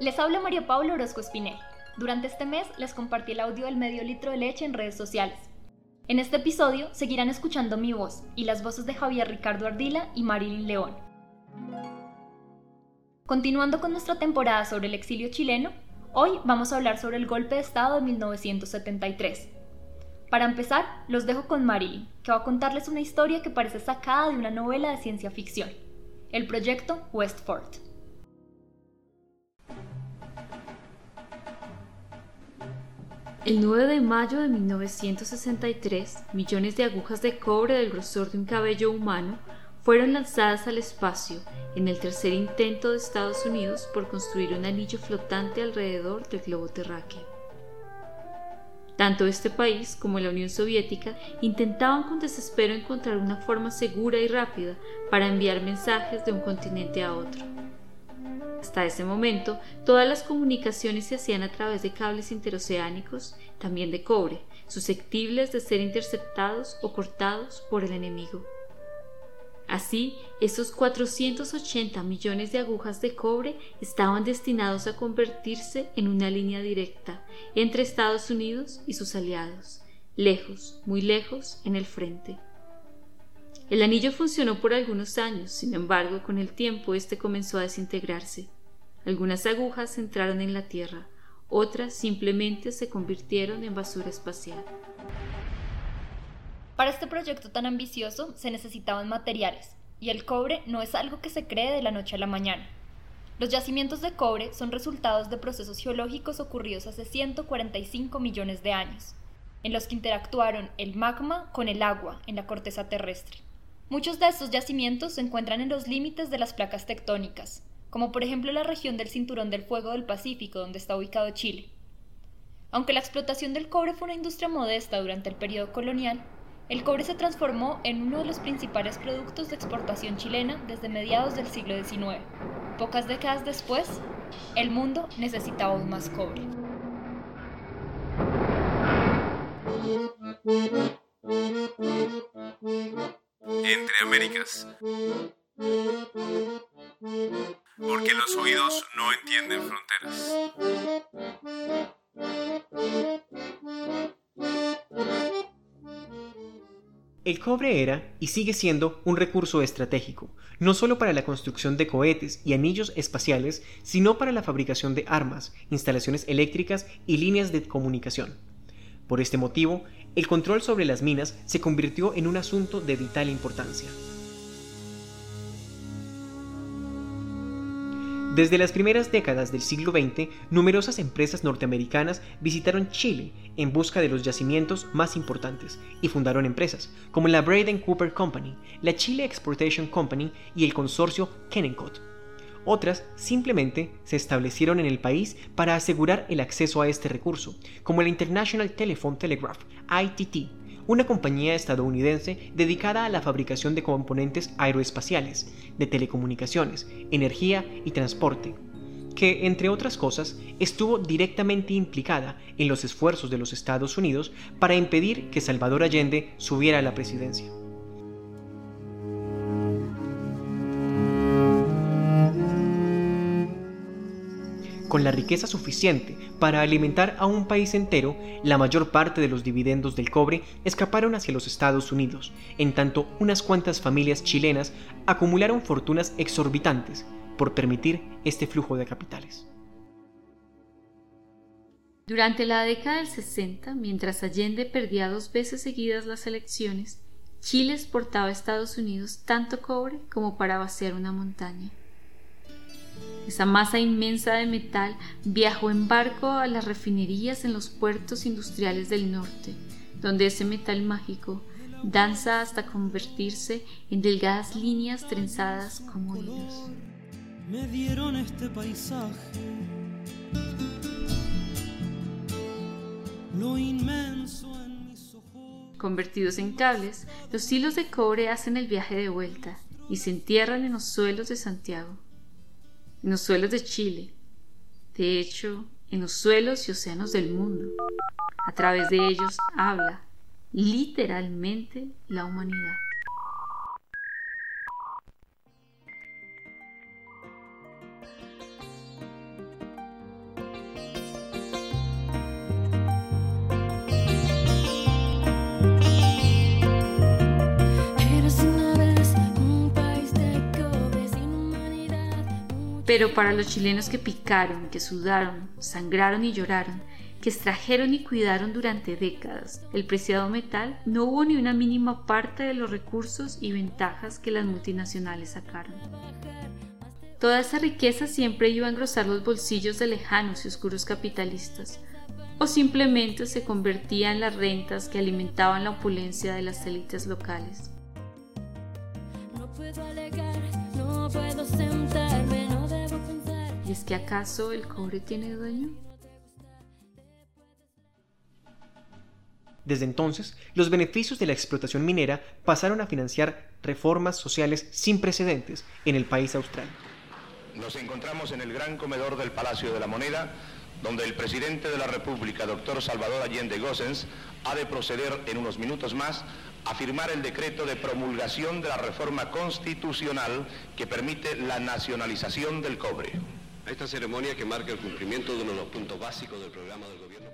Les habla María Paula Orozco Espinel. Durante este mes les compartí el audio del medio litro de leche en redes sociales. En este episodio seguirán escuchando mi voz y las voces de Javier Ricardo Ardila y Marilyn León. Continuando con nuestra temporada sobre el exilio chileno, hoy vamos a hablar sobre el golpe de Estado de 1973. Para empezar, los dejo con Marilyn, que va a contarles una historia que parece sacada de una novela de ciencia ficción, el proyecto Westford. El 9 de mayo de 1963, millones de agujas de cobre del grosor de un cabello humano fueron lanzadas al espacio en el tercer intento de Estados Unidos por construir un anillo flotante alrededor del globo terráqueo. Tanto este país como la Unión Soviética intentaban con desespero encontrar una forma segura y rápida para enviar mensajes de un continente a otro. Hasta ese momento, todas las comunicaciones se hacían a través de cables interoceánicos, también de cobre, susceptibles de ser interceptados o cortados por el enemigo. Así, esos 480 millones de agujas de cobre estaban destinados a convertirse en una línea directa entre Estados Unidos y sus aliados, lejos, muy lejos, en el frente. El anillo funcionó por algunos años, sin embargo, con el tiempo este comenzó a desintegrarse. Algunas agujas entraron en la Tierra, otras simplemente se convirtieron en basura espacial. Para este proyecto tan ambicioso se necesitaban materiales, y el cobre no es algo que se cree de la noche a la mañana. Los yacimientos de cobre son resultados de procesos geológicos ocurridos hace 145 millones de años, en los que interactuaron el magma con el agua en la corteza terrestre. Muchos de estos yacimientos se encuentran en los límites de las placas tectónicas, como por ejemplo la región del Cinturón del Fuego del Pacífico, donde está ubicado Chile. Aunque la explotación del cobre fue una industria modesta durante el periodo colonial, el cobre se transformó en uno de los principales productos de exportación chilena desde mediados del siglo XIX. Pocas décadas después, el mundo necesitaba aún más cobre. Porque los oídos no entienden fronteras. El cobre era y sigue siendo un recurso estratégico, no solo para la construcción de cohetes y anillos espaciales, sino para la fabricación de armas, instalaciones eléctricas y líneas de comunicación. Por este motivo, el control sobre las minas se convirtió en un asunto de vital importancia. Desde las primeras décadas del siglo XX, numerosas empresas norteamericanas visitaron Chile en busca de los yacimientos más importantes y fundaron empresas como la Braden Cooper Company, la Chile Exportation Company y el consorcio Kennecott. Otras simplemente se establecieron en el país para asegurar el acceso a este recurso, como la International Telephone Telegraph, ITT, una compañía estadounidense dedicada a la fabricación de componentes aeroespaciales, de telecomunicaciones, energía y transporte, que, entre otras cosas, estuvo directamente implicada en los esfuerzos de los Estados Unidos para impedir que Salvador Allende subiera a la presidencia. Con la riqueza suficiente para alimentar a un país entero, la mayor parte de los dividendos del cobre escaparon hacia los Estados Unidos, en tanto unas cuantas familias chilenas acumularon fortunas exorbitantes por permitir este flujo de capitales. Durante la década del 60, mientras Allende perdía dos veces seguidas las elecciones, Chile exportaba a Estados Unidos tanto cobre como para vaciar una montaña. Esa masa inmensa de metal viajó en barco a las refinerías en los puertos industriales del norte, donde ese metal mágico danza hasta convertirse en delgadas líneas trenzadas como hilos. Me dieron este paisaje, lo inmenso en mis ojos. Convertidos en cables, los hilos de cobre hacen el viaje de vuelta y se entierran en los suelos de Santiago en los suelos de Chile, de hecho, en los suelos y océanos del mundo. A través de ellos habla literalmente la humanidad. Pero para los chilenos que picaron, que sudaron, sangraron y lloraron, que extrajeron y cuidaron durante décadas el preciado metal, no hubo ni una mínima parte de los recursos y ventajas que las multinacionales sacaron. Toda esa riqueza siempre iba a engrosar los bolsillos de lejanos y oscuros capitalistas, o simplemente se convertía en las rentas que alimentaban la opulencia de las élites locales. ¿Y es que acaso el cobre tiene dueño? Desde entonces, los beneficios de la explotación minera pasaron a financiar reformas sociales sin precedentes en el país austral. Nos encontramos en el gran comedor del Palacio de la Moneda, donde el presidente de la República, doctor Salvador Allende Gossens, ha de proceder en unos minutos más a firmar el decreto de promulgación de la reforma constitucional que permite la nacionalización del cobre. A esta ceremonia que marca el cumplimiento de uno de los puntos básicos del programa del gobierno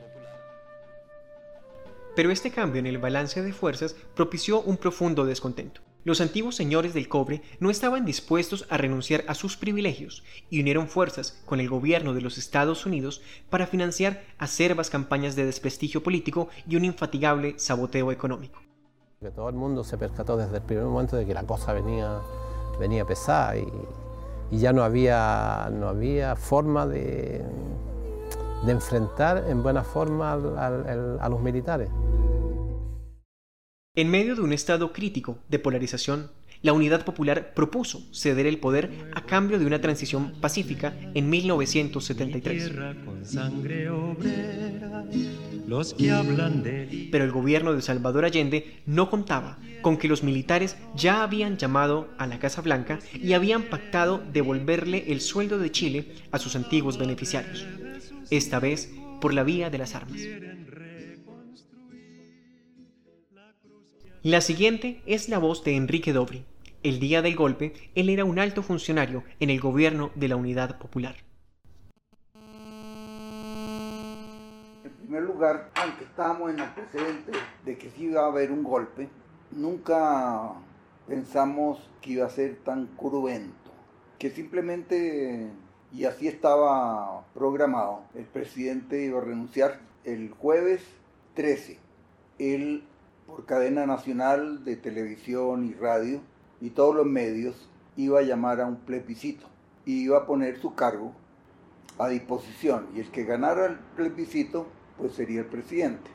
pero este cambio en el balance de fuerzas propició un profundo descontento. Los antiguos señores del cobre no estaban dispuestos a renunciar a sus privilegios y unieron fuerzas con el gobierno de los Estados Unidos para financiar acerbas campañas de desprestigio político y un infatigable saboteo económico. Que todo el mundo se percató desde el primer momento de que la cosa venía, venía pesada y, ya no había, no había forma de, de enfrentar en buena forma a los militares. En medio de un estado crítico de polarización, la Unidad Popular propuso ceder el poder a cambio de una transición pacífica en 1973. Pero el gobierno de Salvador Allende no contaba con que los militares ya habían llamado a la Casa Blanca y habían pactado devolverle el sueldo de Chile a sus antiguos beneficiarios esta vez por la vía de las armas. La siguiente es la voz de Enrique Dobri. El día del golpe, él era un alto funcionario en el gobierno de la Unidad Popular. En primer lugar, aunque estábamos en el precedente de que sí iba a haber un golpe, nunca pensamos que iba a ser tan cruento, que simplemente y así estaba programado. El presidente iba a renunciar el jueves 13. Él, por cadena nacional de televisión y radio y todos los medios, iba a llamar a un plebiscito y iba a poner su cargo a disposición. Y el que ganara el plebiscito, pues sería el presidente.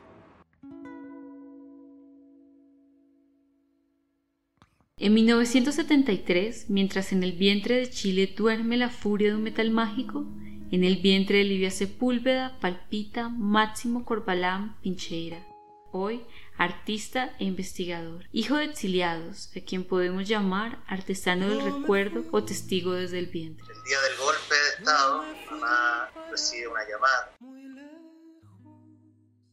En 1973, mientras en el vientre de Chile duerme la furia de un metal mágico, en el vientre de Livia Sepúlveda palpita Máximo Corbalán Pincheira, hoy artista e investigador, hijo de exiliados, a quien podemos llamar artesano del recuerdo o testigo desde el vientre. El día del golpe de Estado, mamá recibe una llamada.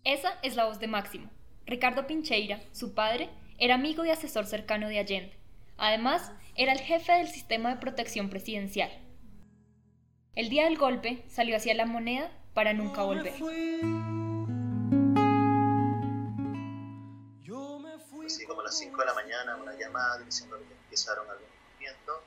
Esa es la voz de Máximo. Ricardo Pincheira, su padre, era amigo y asesor cercano de Allende. Además, era el jefe del sistema de protección presidencial. El día del golpe salió hacia la moneda para nunca volver. Así como a las 5 de la mañana, una llamada diciendo que empezaron algún movimiento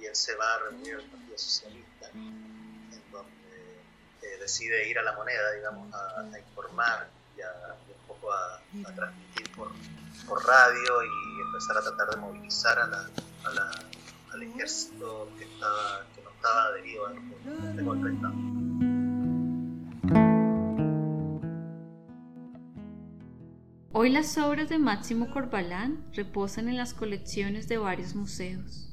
y él se va a reunir al Partido Socialista, en donde eh, decide ir a la moneda, digamos, a, informar y, un poco a, transmitir por, radio y empezar a tratar de movilizar a la, al ejército que, estaba, que no estaba adherido al golpe de Estado. Hoy las obras de Máximo Corbalán reposan en las colecciones de varios museos.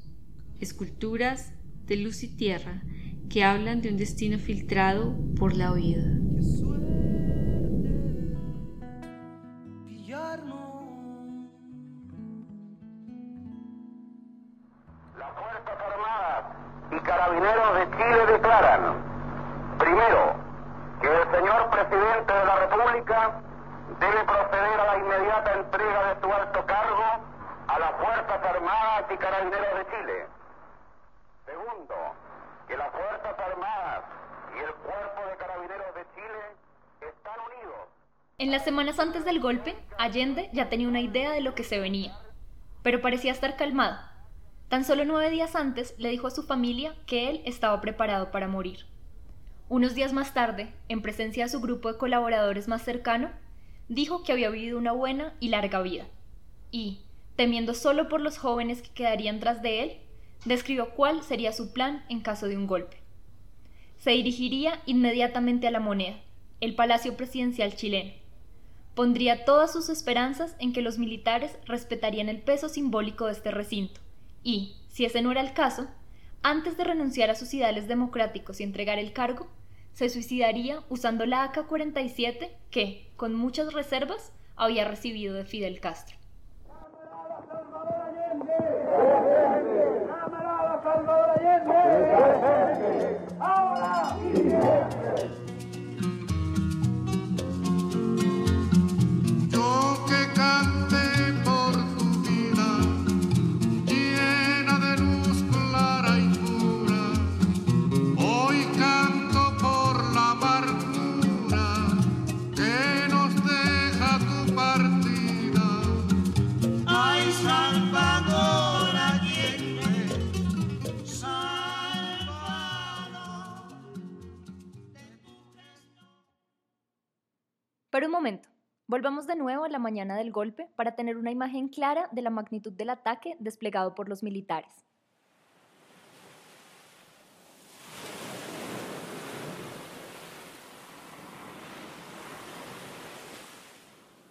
Esculturas de luz y tierra que hablan de un destino filtrado por la oída. Semanas antes del golpe, Allende ya tenía una idea de lo que se venía, pero parecía estar calmado Tan solo nueve días antes le dijo a su familia que él estaba preparado para morir. Unos días más tarde, en presencia de su grupo de colaboradores más cercano, dijo que había vivido una buena y larga vida. Y, temiendo solo por los jóvenes que quedarían tras de él, describió cuál sería su plan en caso de un golpe. Se dirigiría inmediatamente a la moneda, el Palacio Presidencial chileno. Pondría todas sus esperanzas en que los militares respetarían el peso simbólico de este recinto. Y, si ese no era el caso, antes de renunciar a sus ideales democráticos y entregar el cargo, se suicidaría usando la AK-47 que, con muchas reservas, había recibido de Fidel Castro. Pero un momento, volvamos de nuevo a la mañana del golpe para tener una imagen clara de la magnitud del ataque desplegado por los militares.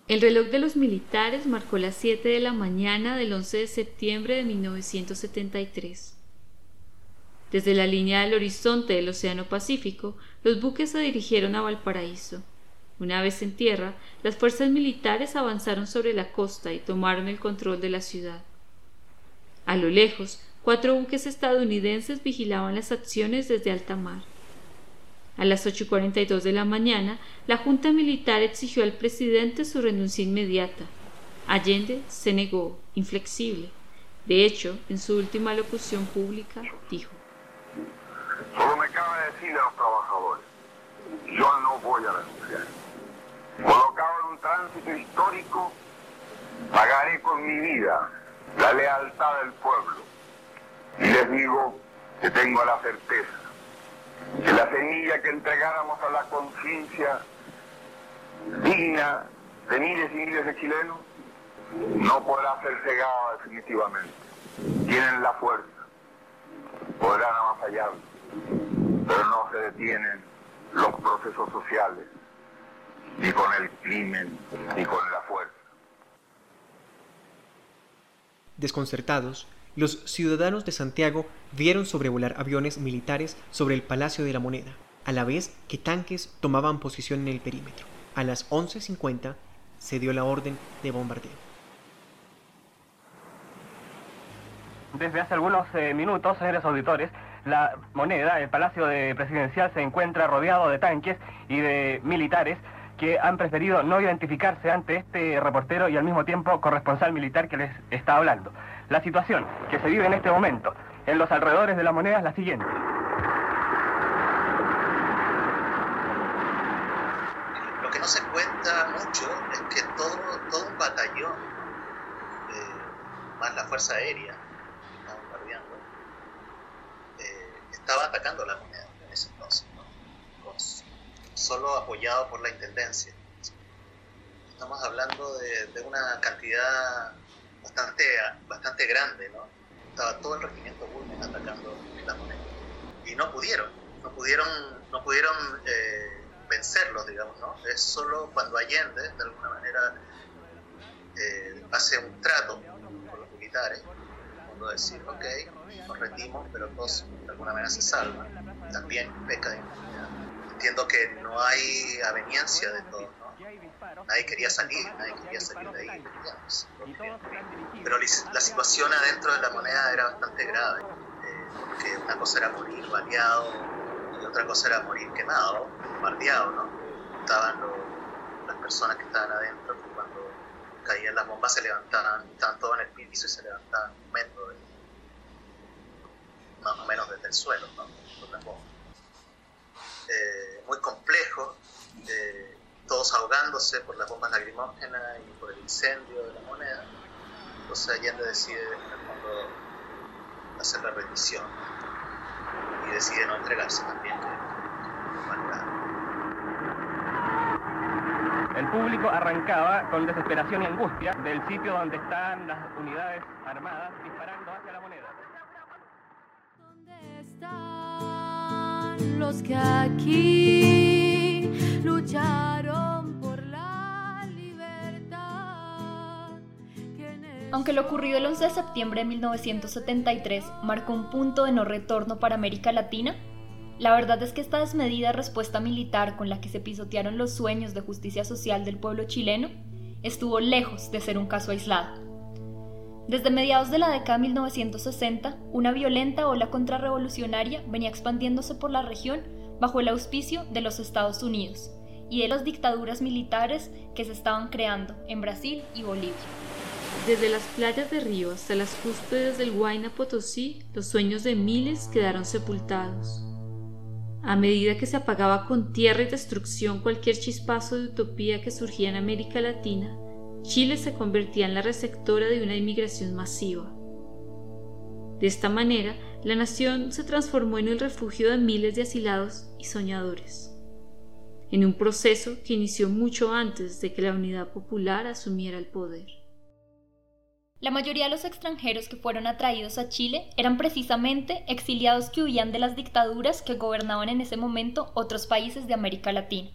El reloj de los militares marcó las 7 de la mañana del 11 de septiembre de 1973. Desde la línea del horizonte del Océano Pacífico, los buques se dirigieron a Valparaíso. Una vez en tierra, las fuerzas militares avanzaron sobre la costa y tomaron el control de la ciudad. A lo lejos, cuatro buques estadounidenses vigilaban las acciones desde alta mar. A las 8.42 de la mañana, la Junta Militar exigió al presidente su renuncia inmediata. Allende se negó, inflexible. De hecho, en su última locución pública, dijo: Solo me cabe decirle a los trabajadores: yo no voy a renunciar. Colocado en un tránsito histórico, pagaré con mi vida la lealtad del pueblo. Y les digo que tengo la certeza que la semilla que entregáramos a la conciencia digna de miles y miles de chilenos no podrá ser cegada definitivamente. Tienen la fuerza, podrán avasallar, pero no se detienen los procesos sociales ni con el crimen, ni con la fuerza. Desconcertados, los ciudadanos de Santiago vieron sobrevolar aviones militares sobre el Palacio de la Moneda, a la vez que tanques tomaban posición en el perímetro. A las 11.50 se dio la orden de bombardeo. Desde hace algunos eh, minutos, señores auditores, la moneda, el Palacio de Presidencial, se encuentra rodeado de tanques y de militares que han preferido no identificarse ante este reportero y al mismo tiempo corresponsal militar que les está hablando. La situación que se vive en este momento en los alrededores de la moneda es la siguiente. Lo que no se cuenta mucho es que todo, un batallón, eh, más la Fuerza Aérea, que eh, estaba atacando la moneda solo apoyado por la Intendencia. Estamos hablando de, una cantidad bastante, bastante grande, ¿no? Estaba todo el regimiento Bulnes atacando la moneda. Y no pudieron, no pudieron, no pudieron eh, vencerlos, digamos, ¿no? Es solo cuando Allende, de alguna manera, eh, hace un trato con los militares, cuando decir, ok, nos rendimos, pero todos de alguna manera se salvan, también peca de entiendo que no hay aveniencia de todo, ¿no? Nadie quería salir, nadie quería salir de ahí, pero la situación adentro de la moneda era bastante grave, eh, porque una cosa era morir baleado y otra cosa era morir quemado, bombardeado, ¿no? Estaban las personas que estaban adentro, cuando caían las bombas se levantaban, estaban todos en el piso y se levantaban un metro más o menos desde el suelo, ¿no? las bombas. Eh, muy complejo, eh, todos ahogándose por las bombas lacrimógenas y por el incendio de la moneda. Entonces Allende decide, en el fondo, hacer la rendición y decide no entregarse también El público arrancaba con desesperación y angustia del sitio donde están las unidades armadas disparando hacia la moneda. ¿Dónde están los que aquí lucharon por la libertad? Aunque lo ocurrido el 11 de septiembre de 1973 marcó un punto de no retorno para América Latina, la verdad es que esta desmedida respuesta militar con la que se pisotearon los sueños de justicia social del pueblo chileno estuvo lejos de ser un caso aislado. Desde mediados de la década de 1960, una violenta ola contrarrevolucionaria venía expandiéndose por la región bajo el auspicio de los Estados Unidos y de las dictaduras militares que se estaban creando en Brasil y Bolivia. Desde las playas de Río hasta las cúspides del Huayna Potosí, los sueños de miles quedaron sepultados. A medida que se apagaba con tierra y destrucción cualquier chispazo de utopía que surgía en América Latina, Chile se convertía en la receptora de una inmigración masiva. De esta manera, la nación se transformó en el refugio de miles de asilados y soñadores, en un proceso que inició mucho antes de que la unidad popular asumiera el poder. La mayoría de los extranjeros que fueron atraídos a Chile eran precisamente exiliados que huían de las dictaduras que gobernaban en ese momento otros países de América Latina.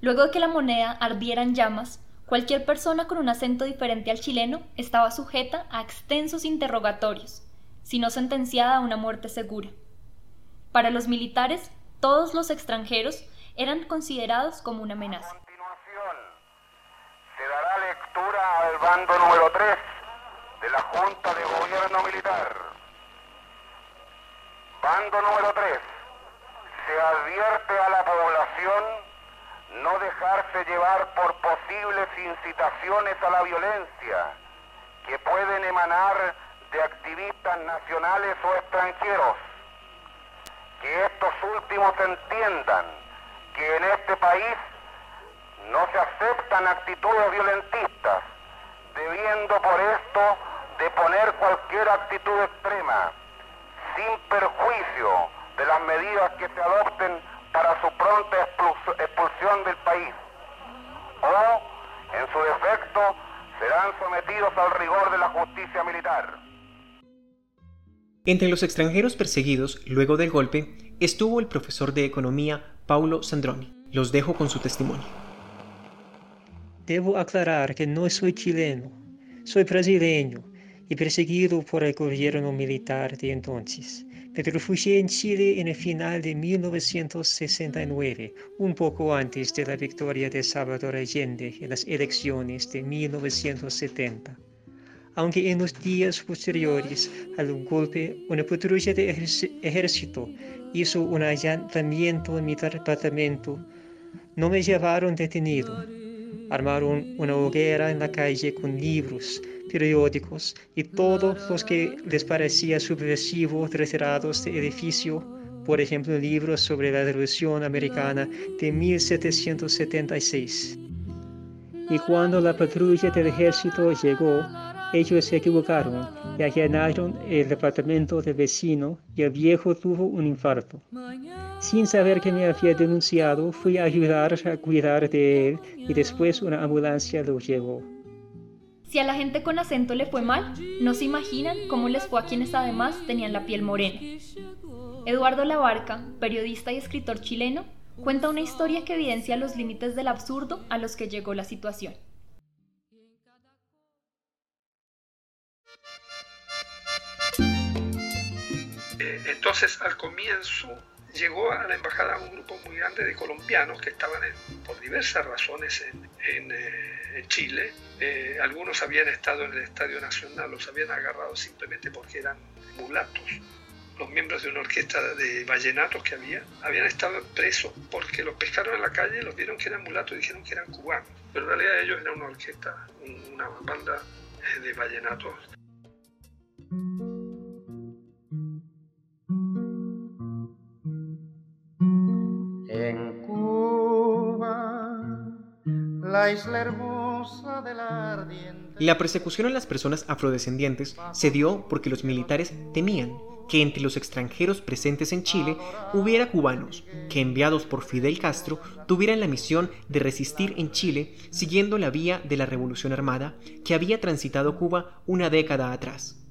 Luego de que la moneda ardiera en llamas, cualquier persona con un acento diferente al chileno estaba sujeta a extensos interrogatorios, sino sentenciada a una muerte segura. Para los militares, todos los extranjeros eran considerados como una amenaza al bando número 3 de la Junta de Gobierno Militar. Bando número 3. Se advierte a la población no dejarse llevar por posibles incitaciones a la violencia que pueden emanar de activistas nacionales o extranjeros. Que estos últimos entiendan que en este país no se aceptan actitudes violentistas, debiendo por esto de poner cualquier actitud extrema, sin perjuicio de las medidas que se adopten para su pronta expulsión del país, o, en su defecto, serán sometidos al rigor de la justicia militar. Entre los extranjeros perseguidos luego del golpe estuvo el profesor de economía Paulo Sandroni. Los dejo con su testimonio. Debo aclarar que no soy chileno, soy brasileño y perseguido por el gobierno militar de entonces. Me refugié en Chile en el final de 1969, un poco antes de la victoria de Salvador Allende en las elecciones de 1970. Aunque en los días posteriores al golpe, una patrulla de ejército hizo un allanamiento en mi departamento, no me llevaron detenido Armaron una hoguera en la calle con libros, periódicos y todos los que les parecía subversivo retirados del edificio, por ejemplo libros sobre la Revolución Americana de 1776. Y cuando la patrulla del ejército llegó, ellos se equivocaron y allanaron el departamento del vecino y el viejo tuvo un infarto. Sin saber que me había denunciado, fui a ayudar a cuidar de él y después una ambulancia lo llevó. Si a la gente con acento le fue mal, no se imaginan cómo les fue a quienes además tenían la piel morena. Eduardo Labarca, periodista y escritor chileno, cuenta una historia que evidencia los límites del absurdo a los que llegó la situación. Entonces, al comienzo, llegó a la embajada un grupo muy grande de colombianos que estaban por diversas razones en, eh, Chile. Eh, algunos habían estado en el Estadio Nacional, los habían agarrado simplemente porque eran mulatos. Los miembros de una orquesta de vallenatos que había habían estado presos porque los pescaron en la calle, los vieron que eran mulatos y dijeron que eran cubanos. Pero en realidad ellos eran una orquesta, una banda eh, de vallenatos la La persecución a las personas afrodescendientes se dio porque los militares temían que entre los extranjeros presentes en Chile hubiera cubanos que, enviados por Fidel Castro, tuvieran la misión de resistir en Chile siguiendo la vía de la Revolución Armada que había transitado Cuba una década atrás.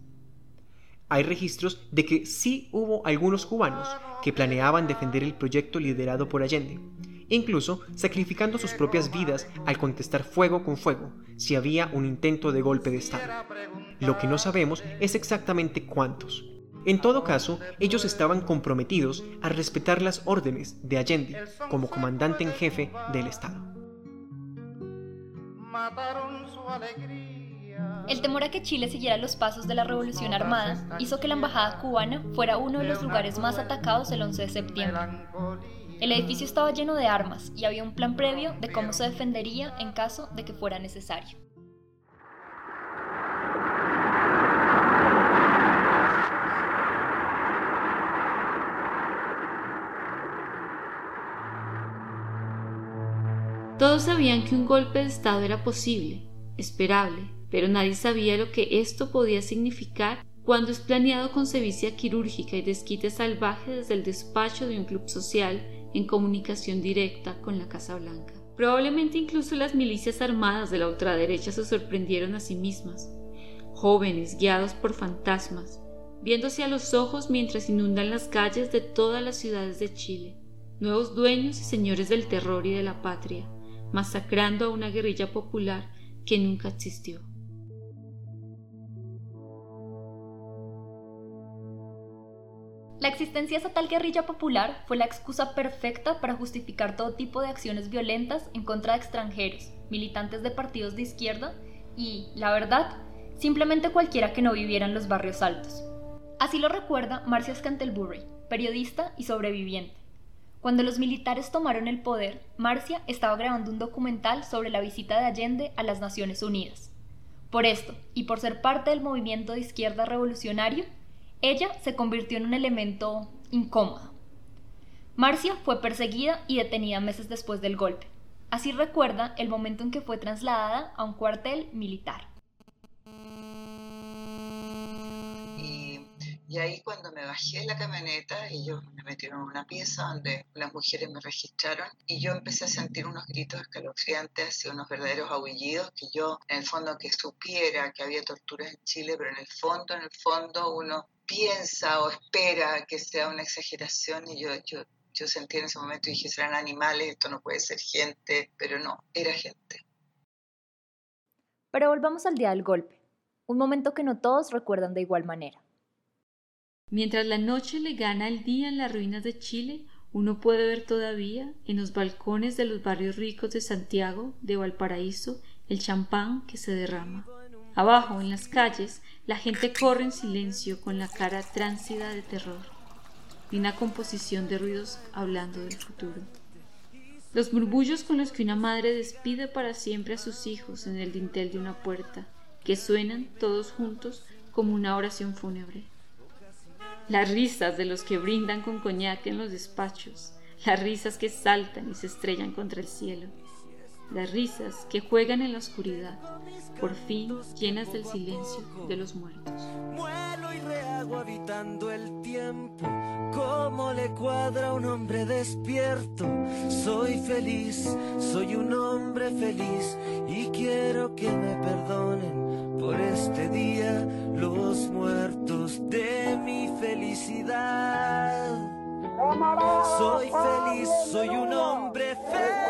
Hay registros de que sí hubo algunos cubanos que planeaban defender el proyecto liderado por Allende, incluso sacrificando sus propias vidas al contestar fuego con fuego si había un intento de golpe de Estado. Lo que no sabemos es exactamente cuántos. En todo caso, ellos estaban comprometidos a respetar las órdenes de Allende como comandante en jefe del Estado. El temor a que Chile siguiera los pasos de la Revolución Armada hizo que la embajada cubana fuera uno de los lugares más atacados el 11 de septiembre. El edificio estaba lleno de armas y había un plan previo de cómo se defendería en caso de que fuera necesario. Todos sabían que un golpe de Estado era posible, esperable, pero nadie sabía lo que esto podía significar cuando es planeado con sevicia quirúrgica y desquite salvaje desde el despacho de un club social en comunicación directa con la Casa Blanca. Probablemente incluso las milicias armadas de la ultraderecha se sorprendieron a sí mismas, jóvenes guiados por fantasmas, viéndose a los ojos mientras inundan las calles de todas las ciudades de Chile, nuevos dueños y señores del terror y de la patria, masacrando a una guerrilla popular que nunca existió. La existencia de esa tal guerrilla popular fue la excusa perfecta para justificar todo tipo de acciones violentas en contra de extranjeros, militantes de partidos de izquierda y, la verdad, simplemente cualquiera que no viviera en los barrios altos. Así lo recuerda Marcia Scantlebury, periodista y sobreviviente. Cuando los militares tomaron el poder, Marcia estaba grabando un documental sobre la visita de Allende a las Naciones Unidas. Por esto, y por ser parte del movimiento de izquierda revolucionario, ella se convirtió en un elemento incómodo. Marcia fue perseguida y detenida meses después del golpe. Así recuerda el momento en que fue trasladada a un cuartel militar. Y, ahí cuando me bajé de la camioneta, ellos me metieron en una pieza donde las mujeres me registraron y yo empecé a sentir unos gritos escalofriantes y unos verdaderos aullidos que yo en el fondo que supiera que había torturas en Chile, pero en el fondo, en el fondo uno piensa o espera que sea una exageración y yo, yo, yo sentí en ese momento y dije, serán animales, esto no puede ser gente, pero no, era gente. Pero volvamos al día del golpe, un momento que no todos recuerdan de igual manera. Mientras la noche le gana el día en las ruinas de Chile, uno puede ver todavía en los balcones de los barrios ricos de Santiago, de Valparaíso, el champán que se derrama. Abajo, en las calles, la gente corre en silencio con la cara tránsida de terror y una composición de ruidos hablando del futuro. Los murmullos con los que una madre despide para siempre a sus hijos en el dintel de una puerta, que suenan todos juntos como una oración fúnebre. Las risas de los que brindan con coñac en los despachos, las risas que saltan y se estrellan contra el cielo las risas que juegan en la oscuridad, por fin llenas del silencio de los muertos. Muelo y rehago habitando el tiempo, como le cuadra un hombre despierto. Soy feliz, soy un hombre feliz y quiero que me perdonen por este día los muertos de mi felicidad. Soy feliz, soy un hombre feliz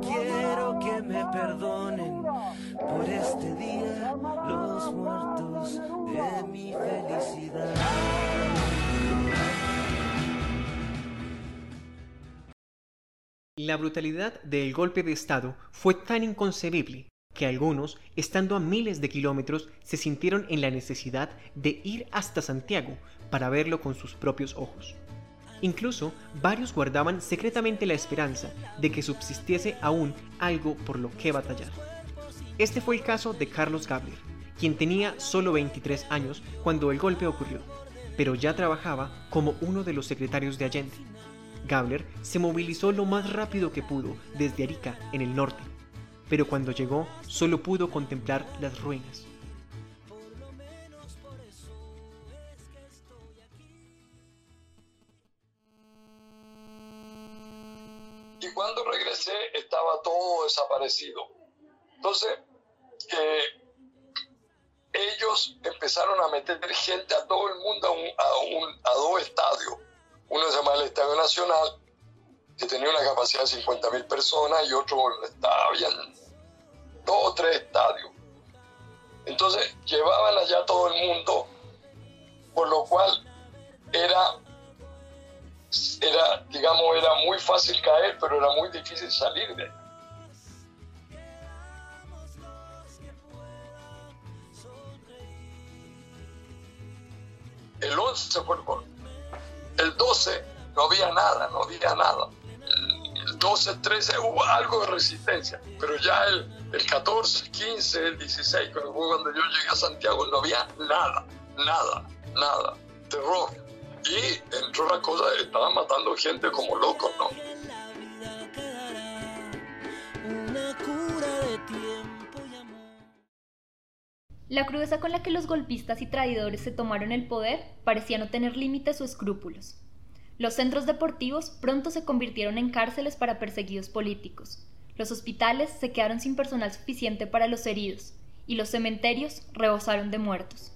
quiero que me perdonen por este día los muertos de mi felicidad. La brutalidad del golpe de Estado fue tan inconcebible que algunos, estando a miles de kilómetros, se sintieron en la necesidad de ir hasta Santiago para verlo con sus propios ojos. Incluso varios guardaban secretamente la esperanza de que subsistiese aún algo por lo que batallar. Este fue el caso de Carlos Gabler, quien tenía solo 23 años cuando el golpe ocurrió, pero ya trabajaba como uno de los secretarios de Allende. Gabler se movilizó lo más rápido que pudo desde Arica, en el norte. Pero cuando llegó solo pudo contemplar las ruinas. Y cuando regresé estaba todo desaparecido. Entonces, eh, ellos empezaron a meter gente a todo el mundo a, un, a, un, a dos estadios. Uno se llama el Estadio Nacional, que tenía una capacidad de 50 mil personas, y otro habían dos o tres estadios. Entonces llevaban allá todo el mundo, por lo cual era, era, digamos, era muy fácil caer, pero era muy difícil salir de ahí. El 11 fue el gol. El 12 no había nada, no había nada. El 12, 13 hubo algo de resistencia, pero ya el, el 14, 15, el 16, cuando, cuando yo llegué a Santiago, no había nada, nada, nada. Terror. Y entró la cosa, estaban matando gente como locos, ¿no? La crudeza con la que los golpistas y traidores se tomaron el poder parecía no tener límites o escrúpulos. Los centros deportivos pronto se convirtieron en cárceles para perseguidos políticos. Los hospitales se quedaron sin personal suficiente para los heridos y los cementerios rebosaron de muertos.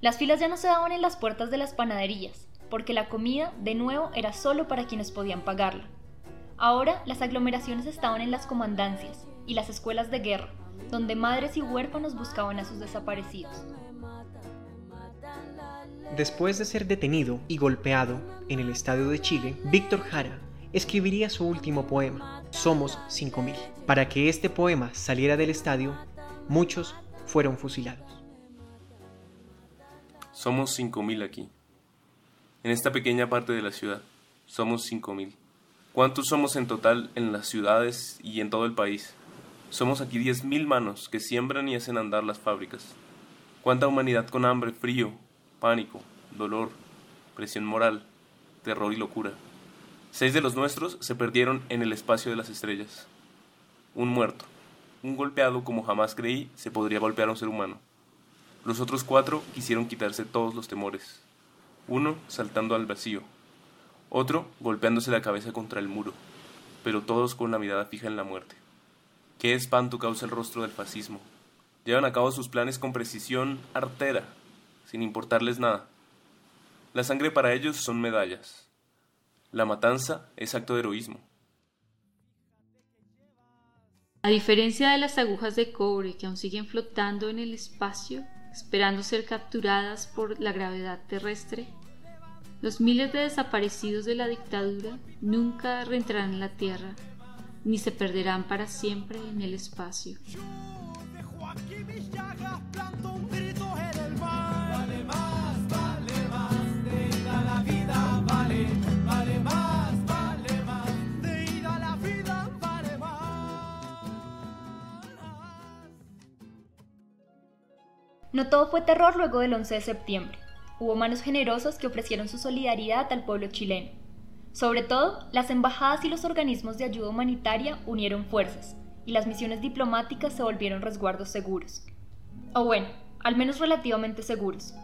Las filas ya no se daban en las puertas de las panaderías, porque la comida, de nuevo, era solo para quienes podían pagarla. Ahora las aglomeraciones estaban en las comandancias y las escuelas de guerra, donde madres y huérfanos buscaban a sus desaparecidos. Después de ser detenido y golpeado en el Estadio de Chile, Víctor Jara escribiría su último poema, Somos 5000. Para que este poema saliera del estadio, muchos fueron fusilados. Somos 5000 aquí. En esta pequeña parte de la ciudad, somos 5000. ¿Cuántos somos en total en las ciudades y en todo el país? Somos aquí 10.000 manos que siembran y hacen andar las fábricas. ¿Cuánta humanidad con hambre, frío, pánico, dolor, presión moral, terror y locura? Seis de los nuestros se perdieron en el espacio de las estrellas. Un muerto, un golpeado como jamás creí se podría golpear a un ser humano. Los otros cuatro quisieron quitarse todos los temores. Uno saltando al vacío, otro golpeándose la cabeza contra el muro, pero todos con la mirada fija en la muerte. Qué espanto causa el rostro del fascismo. Llevan a cabo sus planes con precisión artera, sin importarles nada. La sangre para ellos son medallas. La matanza es acto de heroísmo. A diferencia de las agujas de cobre que aún siguen flotando en el espacio, esperando ser capturadas por la gravedad terrestre, los miles de desaparecidos de la dictadura nunca reentrarán en la Tierra, ni se perderán para siempre en el espacio. No todo fue terror luego del 11 de septiembre. Hubo manos generosas que ofrecieron su solidaridad al pueblo chileno. Sobre todo, las embajadas y los organismos de ayuda humanitaria unieron fuerzas, y las misiones diplomáticas se volvieron resguardos seguros. O bueno, al menos relativamente seguros.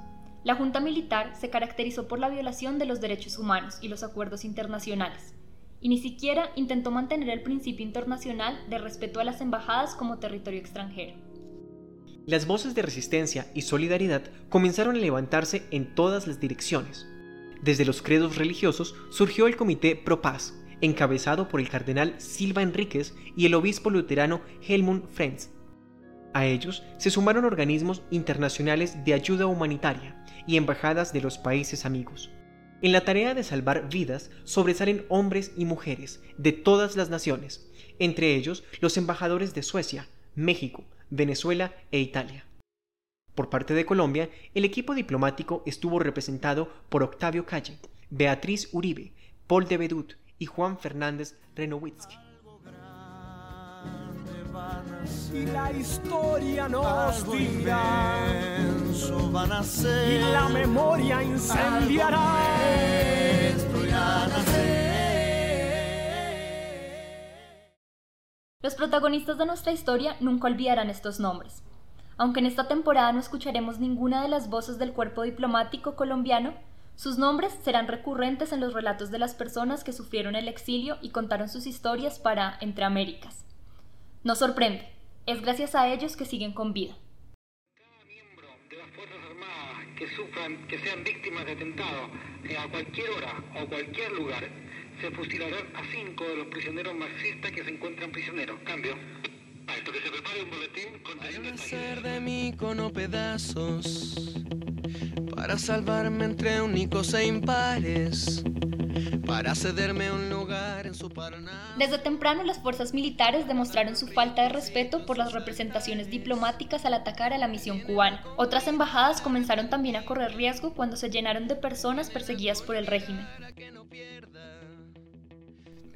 La Junta Militar se caracterizó por la violación de los derechos humanos y los acuerdos internacionales, y ni siquiera intentó mantener el principio internacional de respeto a las embajadas como territorio extranjero. Las voces de resistencia y solidaridad comenzaron a levantarse en todas las direcciones. Desde los credos religiosos surgió el Comité Pro Paz, encabezado por el cardenal Silva Enríquez y el obispo luterano Helmut Frenz. A ellos se sumaron organismos internacionales de ayuda humanitaria y embajadas de los países amigos. En la tarea de salvar vidas sobresalen hombres y mujeres de todas las naciones, entre ellos los embajadores de Suecia, México, Venezuela e Italia. Por parte de Colombia, el equipo diplomático estuvo representado por Octavio Calle, Beatriz Uribe, Paul de Bedut y Juan Fernández Renowitsky. y la historia nos dirá y la memoria incendiará Los protagonistas de nuestra historia nunca olvidarán estos nombres. Aunque en esta temporada no escucharemos ninguna de las voces del cuerpo diplomático colombiano, sus nombres serán recurrentes en los relatos de las personas que sufrieron el exilio y contaron sus historias para Entre Américas. No sorprende, es gracias a ellos que siguen con vida. que sufran, que sean víctimas de atentado, eh, a cualquier hora o cualquier lugar, se fusilarán a cinco de los prisioneros marxistas que se encuentran prisioneros. Cambio. Ah, esto que se prepare un boletín con Hay un hacer de mí con pedazos para salvarme entre únicos e impares para cederme un lugar en su Paraná. Desde temprano las fuerzas militares demostraron su falta de respeto por las representaciones diplomáticas al atacar a la misión cubana. Otras embajadas comenzaron también a correr riesgo cuando se llenaron de personas perseguidas por el régimen.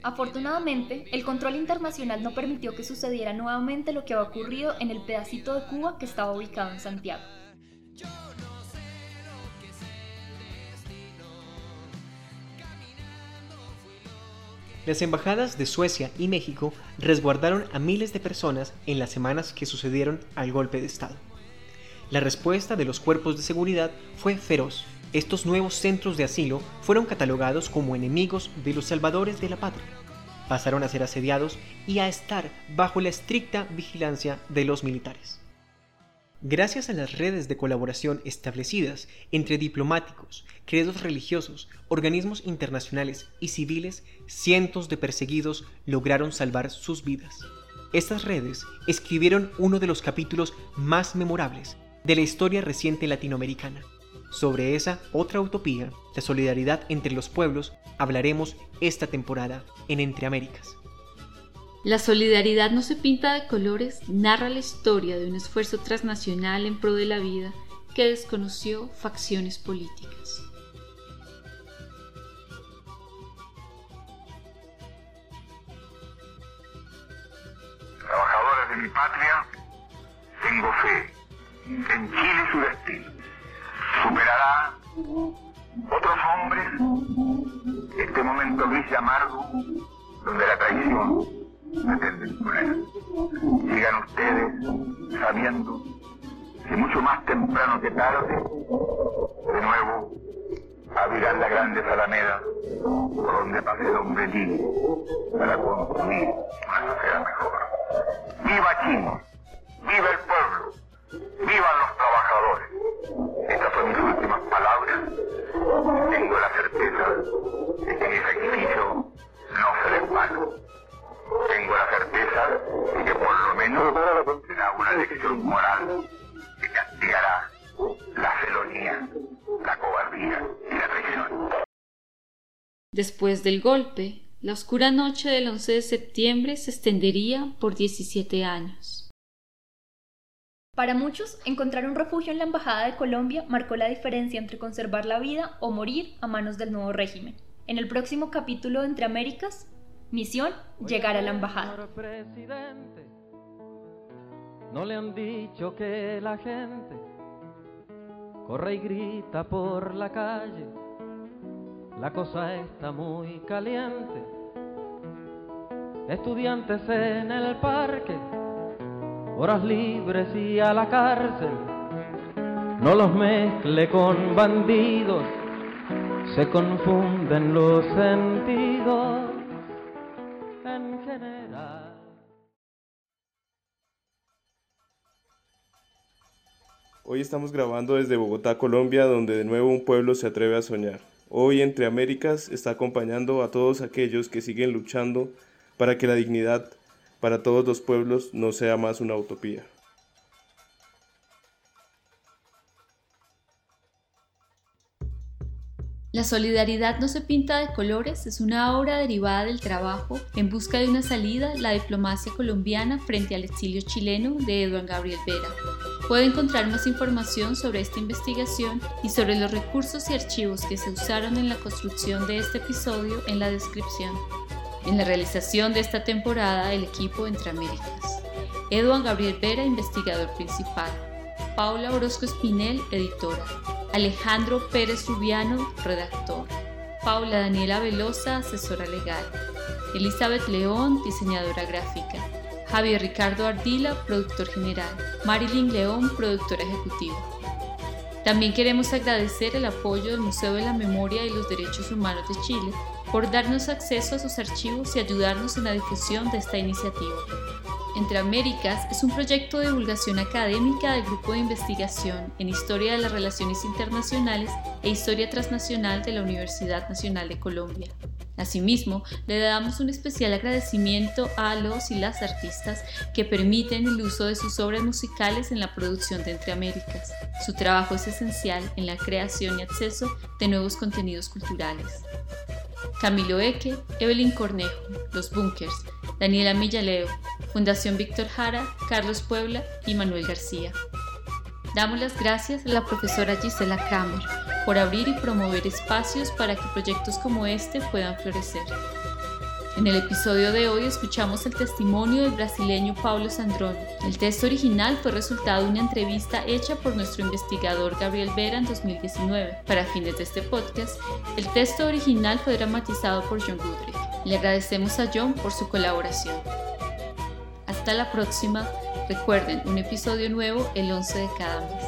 Afortunadamente, el control internacional no permitió que sucediera nuevamente lo que había ocurrido en el pedacito de Cuba que estaba ubicado en Santiago. Las embajadas de Suecia y México resguardaron a miles de personas en las semanas que sucedieron al golpe de Estado. La respuesta de los cuerpos de seguridad fue feroz. Estos nuevos centros de asilo fueron catalogados como enemigos de los salvadores de la patria. Pasaron a ser asediados y a estar bajo la estricta vigilancia de los militares. Gracias a las redes de colaboración establecidas entre diplomáticos, credos religiosos, organismos internacionales y civiles, cientos de perseguidos lograron salvar sus vidas. Estas redes escribieron uno de los capítulos más memorables de la historia reciente latinoamericana. Sobre esa otra utopía, la solidaridad entre los pueblos, hablaremos esta temporada en Entre Américas. La solidaridad no se pinta de colores narra la historia de un esfuerzo transnacional en pro de la vida que desconoció facciones políticas. Trabajadores de mi patria, tengo fe en Chile su destino. Superará otros hombres este momento gris y amargo donde la traición Sigan ustedes sabiendo que mucho más temprano que tarde, de nuevo, abrirán la grande alameda por donde pase el hombre libre para construir una sociedad mejor. ¡Viva Chile! ¡Viva el pueblo! ¡Vivan los trabajadores! Estas son mis últimas palabras. Tengo la certeza de que mi sacrificio no será en tengo la certeza de que por lo menos será una lección moral que castigará la felonía, la cobardía y la traición. Después del golpe, la oscura noche del 11 de septiembre se extendería por 17 años. Para muchos, encontrar un refugio en la Embajada de Colombia marcó la diferencia entre conservar la vida o morir a manos del nuevo régimen. En el próximo capítulo de Entre Américas Misión, llegar a la embajada. No le han dicho que la gente corre y grita por la calle. La cosa está muy caliente. Estudiantes en el parque, horas libres y a la cárcel. No los mezcle con bandidos, se confunden los sentidos. Hoy estamos grabando desde Bogotá, Colombia, donde de nuevo un pueblo se atreve a soñar. Hoy Entre Américas está acompañando a todos aquellos que siguen luchando para que la dignidad para todos los pueblos no sea más una utopía. La solidaridad no se pinta de colores es una obra derivada del trabajo en busca de una salida, la diplomacia colombiana frente al exilio chileno de Eduardo Gabriel Vera. Puede encontrar más información sobre esta investigación y sobre los recursos y archivos que se usaron en la construcción de este episodio en la descripción. En la realización de esta temporada, el equipo Entre Américas. Eduardo Gabriel Vera, investigador principal. Paula Orozco Espinel, editora. Alejandro Pérez Rubiano, redactor. Paula Daniela Velosa, asesora legal. Elizabeth León, diseñadora gráfica. Javier Ricardo Ardila, productor general, Marilyn León, productora ejecutiva. También queremos agradecer el apoyo del Museo de la Memoria y los Derechos Humanos de Chile por darnos acceso a sus archivos y ayudarnos en la difusión de esta iniciativa. Entre Américas es un proyecto de divulgación académica del Grupo de Investigación en Historia de las Relaciones Internacionales e Historia Transnacional de la Universidad Nacional de Colombia. Asimismo, le damos un especial agradecimiento a los y las artistas que permiten el uso de sus obras musicales en la producción de Entre Américas. Su trabajo es esencial en la creación y acceso de nuevos contenidos culturales. Camilo Eque, Evelyn Cornejo, Los Bunkers, Daniela Millaleo, Fundación Víctor Jara, Carlos Puebla y Manuel García. Damos las gracias a la profesora Gisela Kramer por abrir y promover espacios para que proyectos como este puedan florecer. En el episodio de hoy escuchamos el testimonio del brasileño Paulo Sandrón. El texto original fue resultado de una entrevista hecha por nuestro investigador Gabriel Vera en 2019. Para fines de este podcast, el texto original fue dramatizado por John Goodrich. Le agradecemos a John por su colaboración. Hasta la próxima. Recuerden, un episodio nuevo el 11 de cada mes.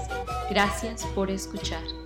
Gracias por escuchar.